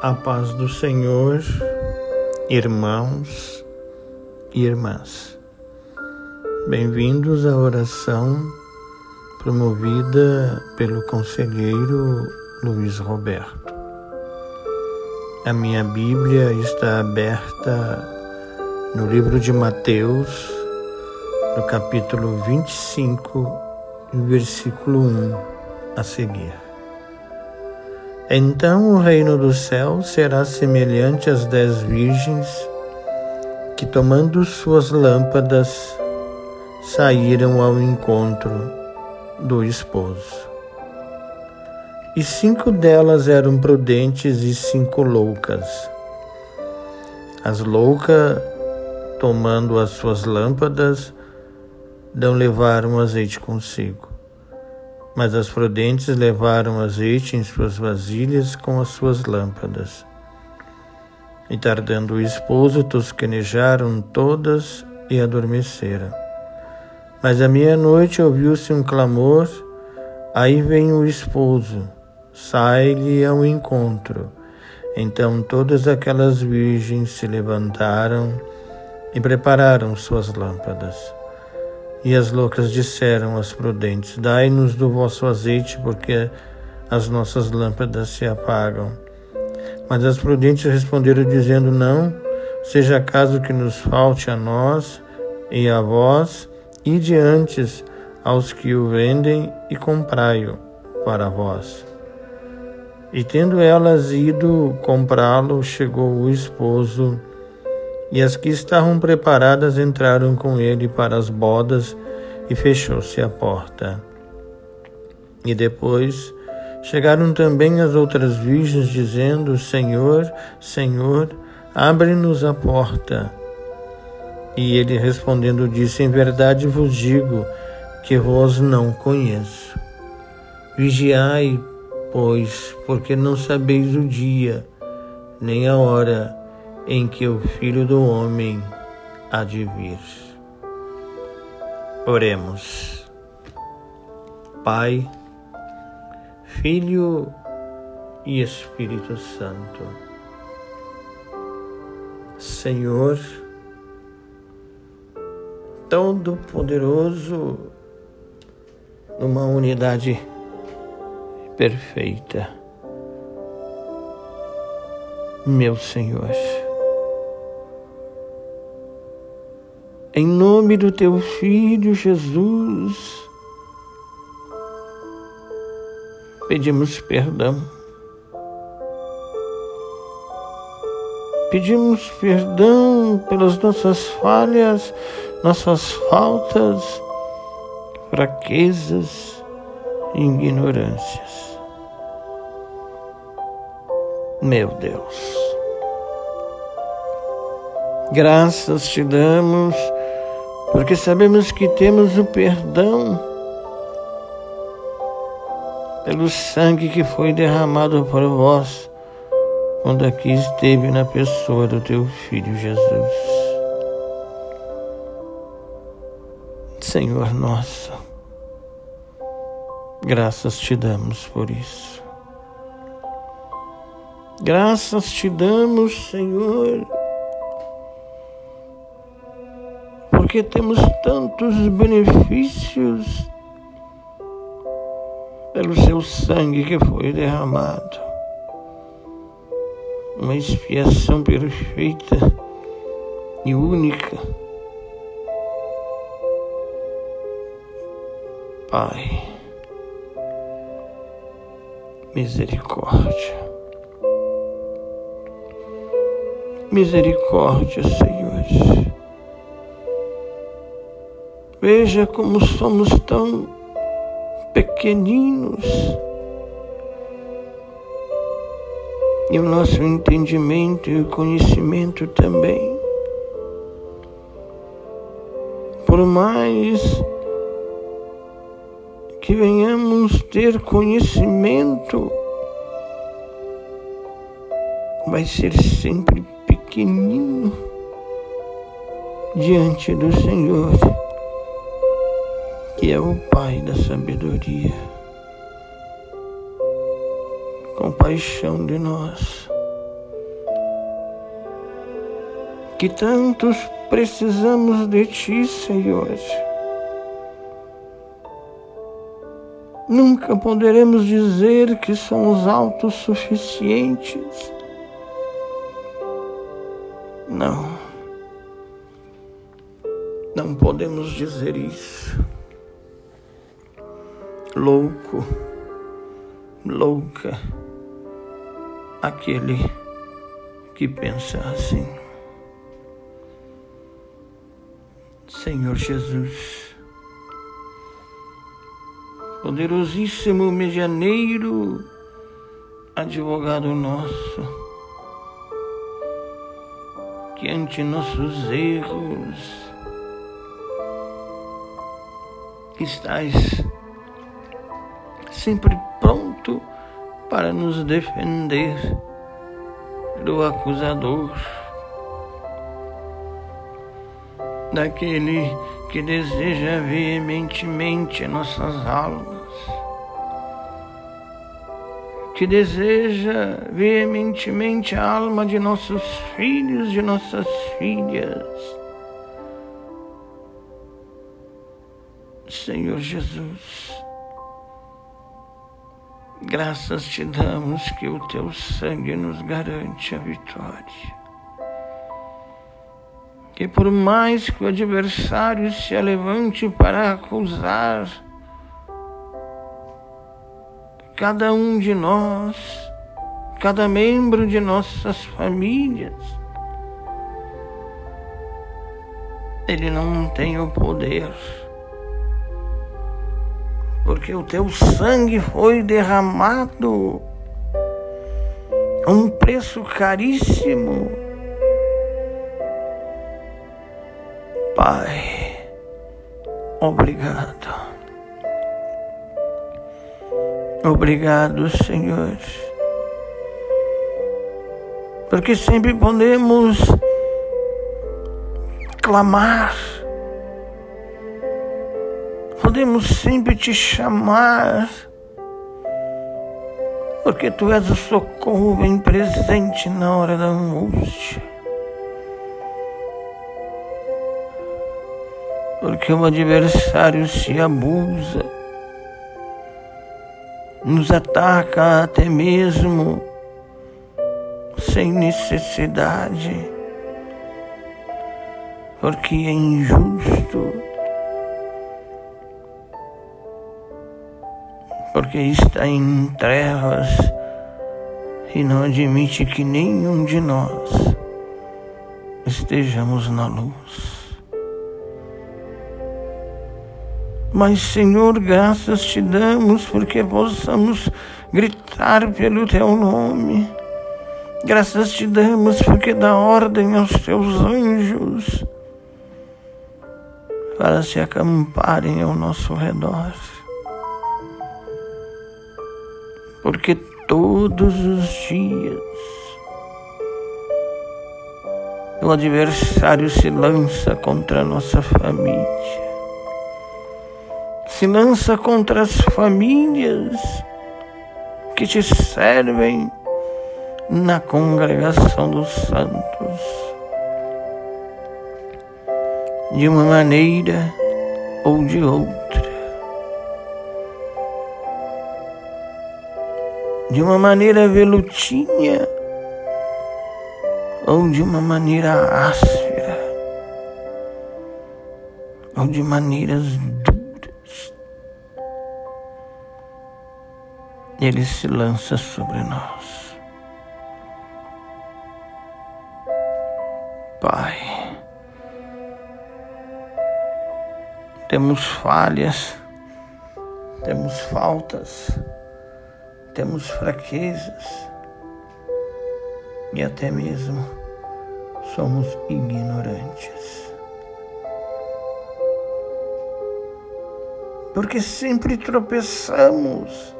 A paz do Senhor, irmãos e irmãs. Bem-vindos à oração promovida pelo conselheiro Luiz Roberto. A minha Bíblia está aberta no livro de Mateus, no capítulo 25, versículo 1 a seguir. Então o reino do céu será semelhante às dez virgens que, tomando suas lâmpadas, saíram ao encontro do esposo. E cinco delas eram prudentes e cinco loucas. As loucas, tomando as suas lâmpadas, não levaram azeite consigo. Mas as prudentes levaram azeite em suas vasilhas com as suas lâmpadas. E tardando o esposo, tosquenejaram todas e adormeceram. Mas à meia-noite ouviu-se um clamor: Aí vem o esposo, sai-lhe ao encontro. Então todas aquelas virgens se levantaram e prepararam suas lâmpadas. E as loucas disseram às prudentes: Dai-nos do vosso azeite, porque as nossas lâmpadas se apagam. Mas as prudentes responderam, dizendo: Não, seja caso que nos falte a nós e a vós, e diante aos que o vendem e comprai-o para vós. E tendo elas ido comprá-lo, chegou o esposo e as que estavam preparadas entraram com ele para as bodas e fechou-se a porta. E depois chegaram também as outras virgens, dizendo: Senhor, Senhor, abre-nos a porta. E ele respondendo disse: Em verdade vos digo que vos não conheço. Vigiai, pois, porque não sabeis o dia, nem a hora em que o Filho do Homem há de vir. Oremos. Pai, Filho e Espírito Santo. Senhor, Todo-Poderoso, numa unidade perfeita. Meu Senhor. Em nome do teu Filho Jesus, pedimos perdão. Pedimos perdão pelas nossas falhas, nossas faltas, fraquezas e ignorâncias. Meu Deus, graças te damos porque sabemos que temos o perdão pelo sangue que foi derramado por vós quando aqui esteve na pessoa do teu filho Jesus. Senhor nosso, graças te damos por isso. Graças te damos, Senhor porque temos tantos benefícios pelo seu sangue que foi derramado. Uma expiação perfeita e única. Pai, misericórdia. Misericórdia, Senhor. Veja como somos tão pequeninos. E o nosso entendimento e o conhecimento também. Por mais que venhamos ter conhecimento, vai ser sempre pequenino diante do Senhor que é o Pai da sabedoria. Compaixão de nós, que tantos precisamos de Ti, Senhor. Nunca poderemos dizer que somos autossuficientes. Não. Não podemos dizer isso. Louco, louca, aquele que pensa assim. Senhor Jesus, poderosíssimo medianeiro, advogado nosso, que ante nossos erros estás sempre pronto para nos defender do acusador, daquele que deseja veementemente nossas almas, que deseja veementemente a alma de nossos filhos, de nossas filhas. Senhor Jesus, graças te damos que o teu sangue nos garante a vitória. Que por mais que o adversário se levante para acusar cada um de nós, cada membro de nossas famílias, ele não tem o poder porque o teu sangue foi derramado a um preço caríssimo. Pai, obrigado. Obrigado, Senhor. Porque sempre podemos clamar podemos sempre te chamar, porque tu és o socorro bem presente na hora da angústia. Porque o adversário se abusa, nos ataca até mesmo sem necessidade, porque é injusto porque está em trevas e não admite que nenhum de nós estejamos na luz. Mas, Senhor, graças te damos porque possamos gritar pelo teu nome. Graças te damos porque dá ordem aos teus anjos para se acamparem ao nosso redor porque todos os dias o adversário se lança contra a nossa família, se lança contra as famílias que te servem na congregação dos santos. De uma maneira ou de outra. De uma maneira velutinha ou de uma maneira áspera ou de maneiras duras. Ele se lança sobre nós. Pai, temos falhas, temos faltas temos fraquezas e até mesmo somos ignorantes. Porque sempre tropeçamos.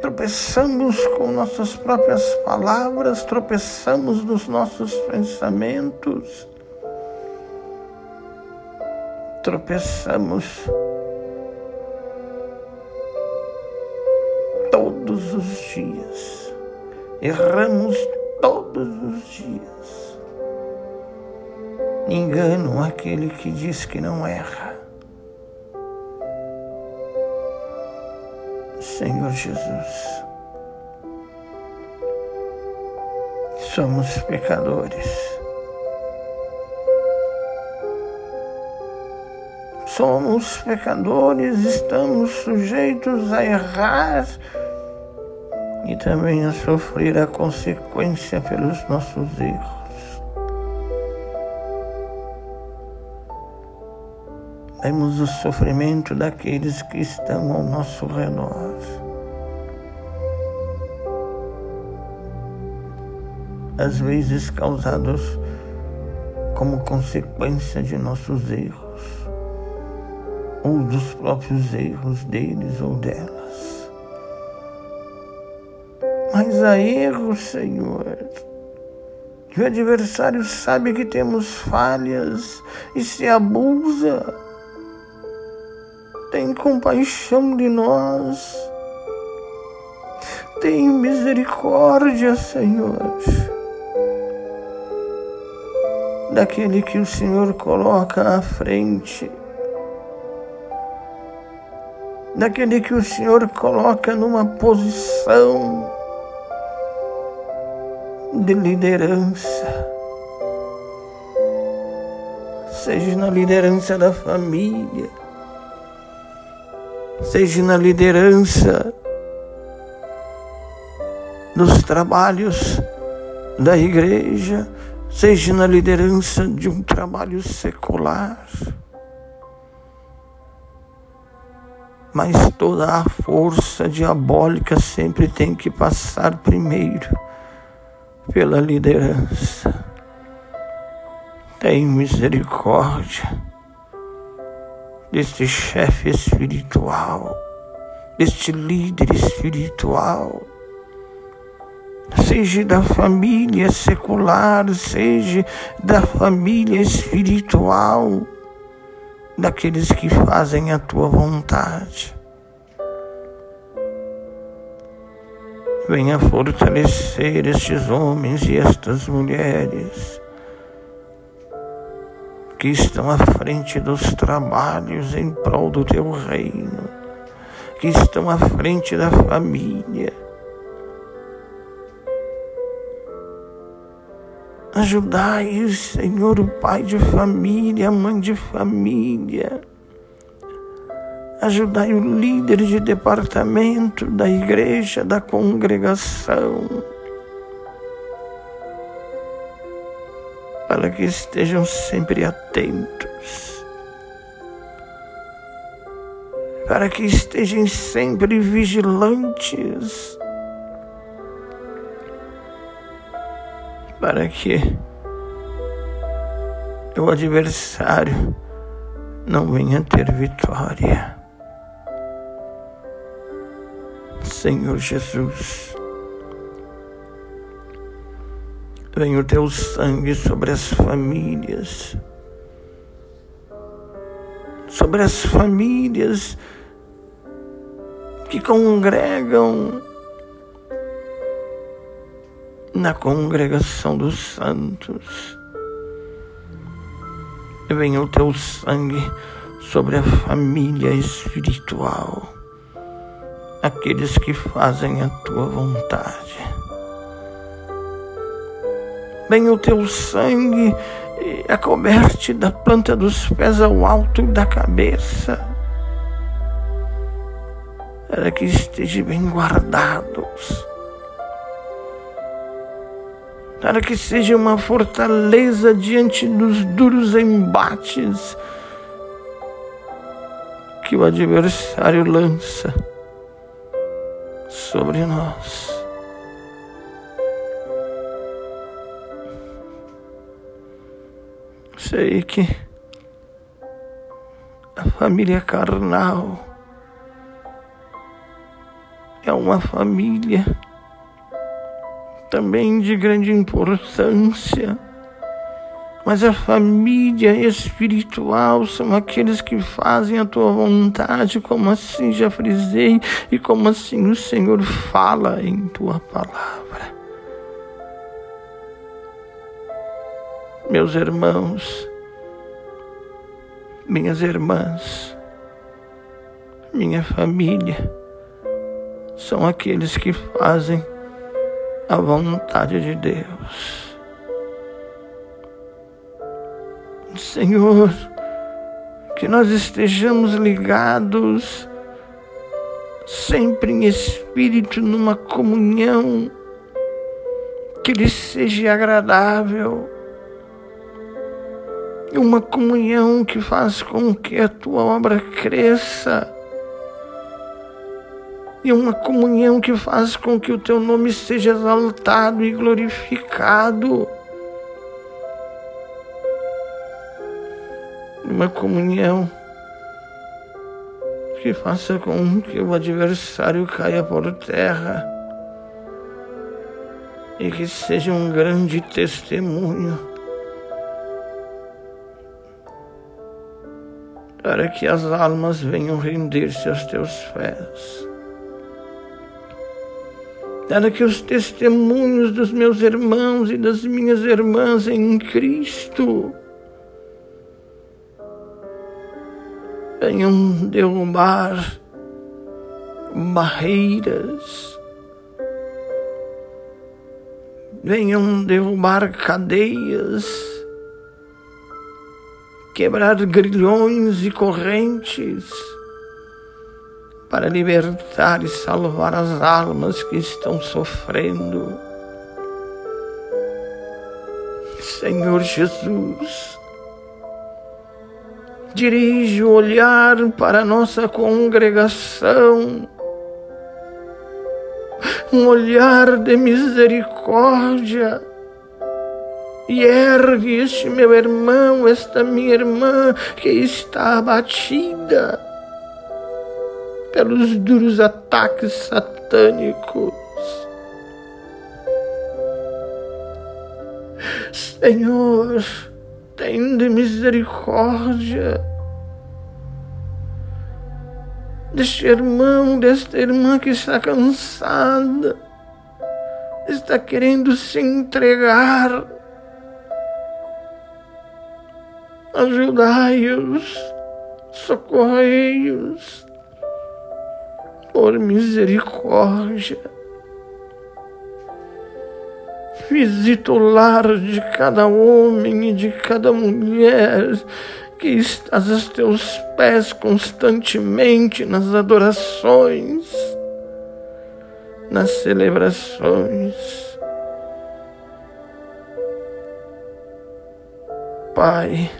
Tropeçamos com nossas próprias palavras, tropeçamos nos nossos pensamentos, tropeçamos Erramos todos os dias. Engano aquele que diz que não erra. Senhor Jesus, somos pecadores. somos pecadores, estamos sujeitos a errar e também a sofrer a consequência pelos nossos erros. Vemos o sofrimento daqueles que estão ao nosso redor. Às vezes causados como consequência de nossos erros ou dos próprios erros deles ou delas. Mas há erros, Senhor. Que o adversário sabe que temos falhas e se abusa. Tem compaixão de nós. Tem misericórdia, Senhor. Daquele que o Senhor coloca à frente daquele que o Senhor coloca numa posição de liderança, seja na liderança da família, seja na liderança dos trabalhos da igreja, seja na liderança de um trabalho secular. mas toda a força diabólica sempre tem que passar primeiro pela liderança. Tem misericórdia deste chefe espiritual, deste líder espiritual, seja da família secular, seja da família espiritual daqueles que fazem a tua vontade. Venha fortalecer estes homens e estas mulheres que estão à frente dos trabalhos em prol do teu reino, que estão à frente da família Ajudai, Senhor, o pai de família, a mãe de família. Ajudai o líder de departamento da igreja, da congregação. Para que estejam sempre atentos. Para que estejam sempre vigilantes para que o adversário não venha ter vitória. Senhor Jesus, venha o teu sangue sobre as famílias, sobre as famílias que congregam na congregação dos santos. Venha o teu sangue sobre a família espiritual, aqueles que fazem a tua vontade. Venha o teu sangue e acoberte da planta dos pés ao alto da cabeça, para que estejam bem guardados para que seja uma fortaleza diante dos duros embates que o adversário lança sobre nós. Sei que a família carnal é uma família também de grande importância. Mas a família espiritual são aqueles que fazem a tua vontade, como assim já frisei, e como assim o Senhor fala em tua palavra. meus irmãos, minhas irmãs, minha família, são aqueles que fazem a vontade de Deus. Senhor, que nós estejamos ligados sempre em espírito, numa comunhão que lhe seja agradável, uma comunhão que faz com que a tua obra cresça, e uma comunhão que faz com que o teu nome seja exaltado e glorificado. Uma comunhão. Que faça com que o adversário caia por terra. E que seja um grande testemunho. Para que as almas venham render-se aos teus pés. Para que os testemunhos dos meus irmãos e das minhas irmãs em Cristo venham derrubar barreiras, venham derrubar cadeias, quebrar grilhões e correntes para libertar e salvar as almas que estão sofrendo. Senhor Jesus, dirige o olhar para nossa congregação, um olhar de misericórdia. E ergue este meu irmão, esta minha irmã que está abatida pelos duros ataques satânicos. Senhor, tende misericórdia deste irmão, desta irmã que está cansada, está querendo se entregar. Ajudai-os, socorrei-os, por misericórdia. Visita o lar de cada homem e de cada mulher que estás aos teus pés constantemente nas adorações, nas celebrações. Pai,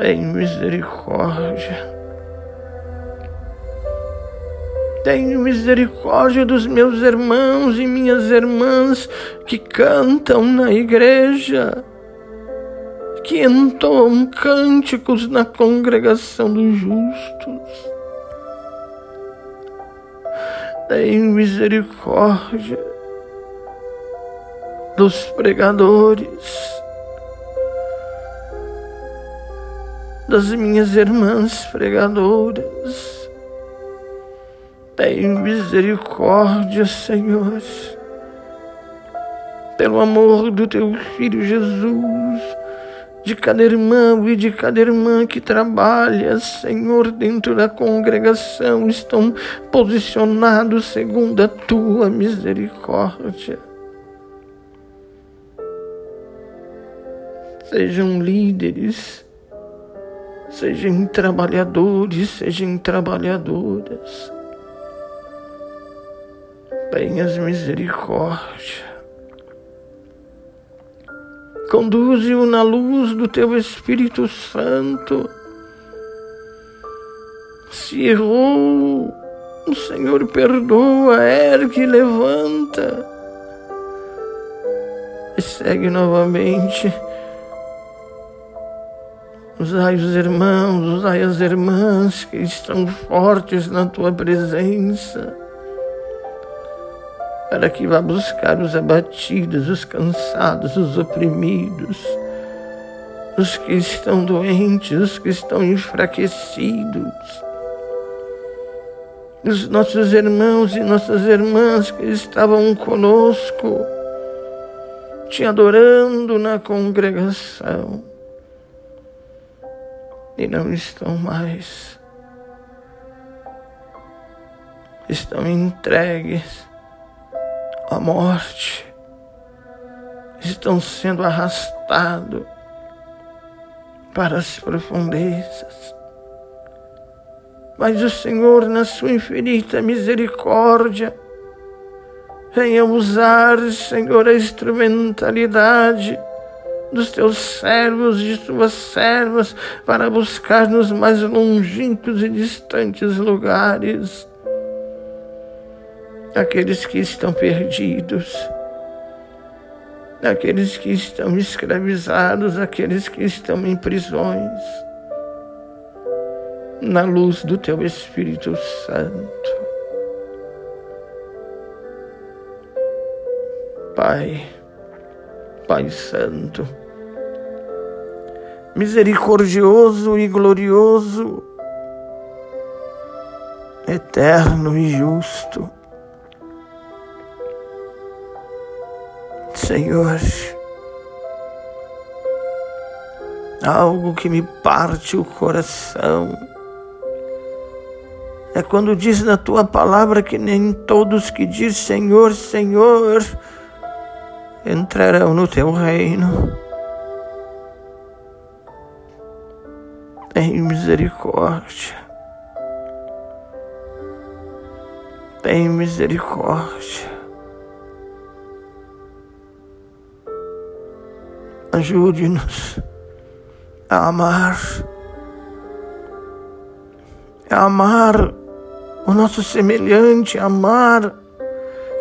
em misericórdia. Tenho misericórdia dos meus irmãos e minhas irmãs que cantam na igreja, que entoam cânticos na congregação dos justos. Tenho misericórdia dos pregadores, das minhas irmãs pregadoras tem misericórdia, Senhor, pelo amor do teu filho Jesus, de cada irmão e de cada irmã que trabalha, Senhor, dentro da congregação, estão posicionados segundo a tua misericórdia. Sejam líderes, sejam trabalhadores, sejam trabalhadoras tenhas misericórdia. Conduze-o na luz do teu Espírito Santo. Se errou, o Senhor perdoa, ergue levanta. E segue novamente. Usai os irmãos, usai as irmãs que estão fortes na tua presença para que vá buscar os abatidos, os cansados, os oprimidos, os que estão doentes, os que estão enfraquecidos, os nossos irmãos e nossas irmãs que estavam conosco, te adorando na congregação e não estão mais. Estão entregues à morte, estão sendo arrastados para as profundezas. Mas o Senhor, na sua infinita misericórdia, venha usar, Senhor, a instrumentalidade dos teus servos e de tuas servas para buscar nos mais longínquos e distantes lugares aqueles que estão perdidos, aqueles que estão escravizados, aqueles que estão em prisões, na luz do teu Espírito Santo. Pai, Pai Santo, misericordioso e glorioso, eterno e justo. Senhor, algo que me parte o coração é quando diz na tua palavra que nem todos que diz Senhor, Senhor entrarão no teu reino. Tem misericórdia. Tem misericórdia. Ajude-nos a amar, a amar o nosso semelhante, a amar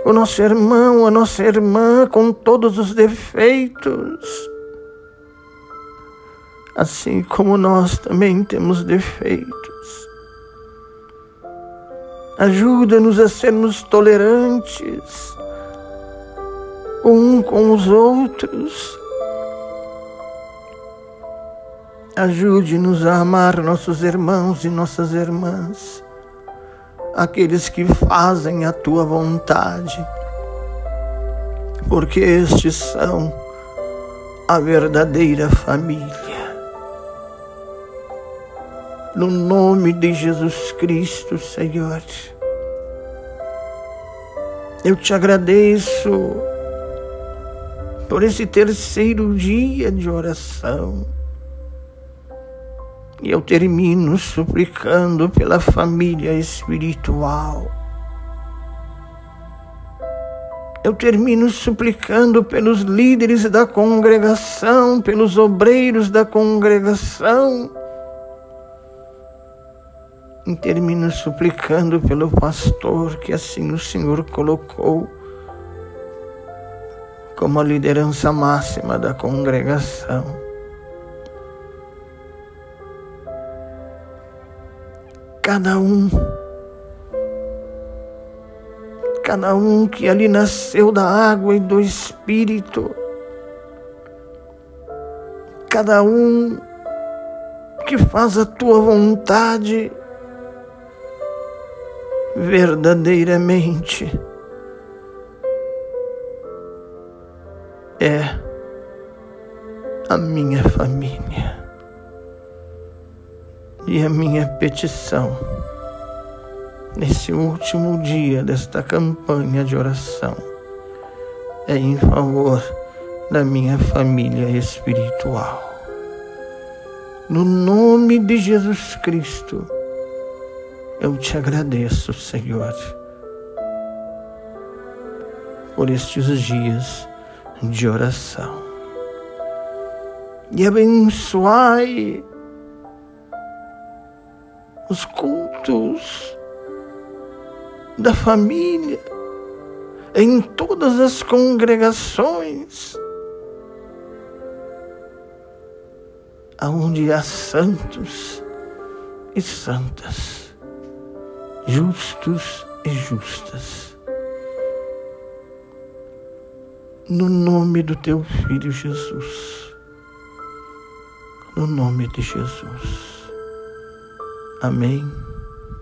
o nosso irmão, a nossa irmã com todos os defeitos assim como nós também temos defeitos. Ajuda-nos a sermos tolerantes um com os outros. Ajude-nos a amar nossos irmãos e nossas irmãs, aqueles que fazem a tua vontade, porque estes são a verdadeira família no nome de Jesus Cristo, Senhor. Eu te agradeço por esse terceiro dia de oração. E eu termino suplicando pela família espiritual. Eu termino suplicando pelos líderes da congregação, pelos obreiros da congregação e termino suplicando pelo pastor que assim o Senhor colocou como a liderança máxima da congregação. Cada um, cada um que ali nasceu da água e do Espírito, cada um que faz a tua vontade, verdadeiramente. É a minha família. E a minha petição nesse último dia desta campanha de oração é em favor da minha família espiritual. No nome de Jesus Cristo eu te agradeço, Senhor, por estes dias de oração. E abençoai os cultos da família em todas as congregações aonde há santos e santas justos e justas. No nome do teu filho Jesus. No nome de Jesus. Amém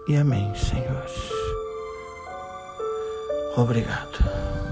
e amém, Senhor. Obrigado.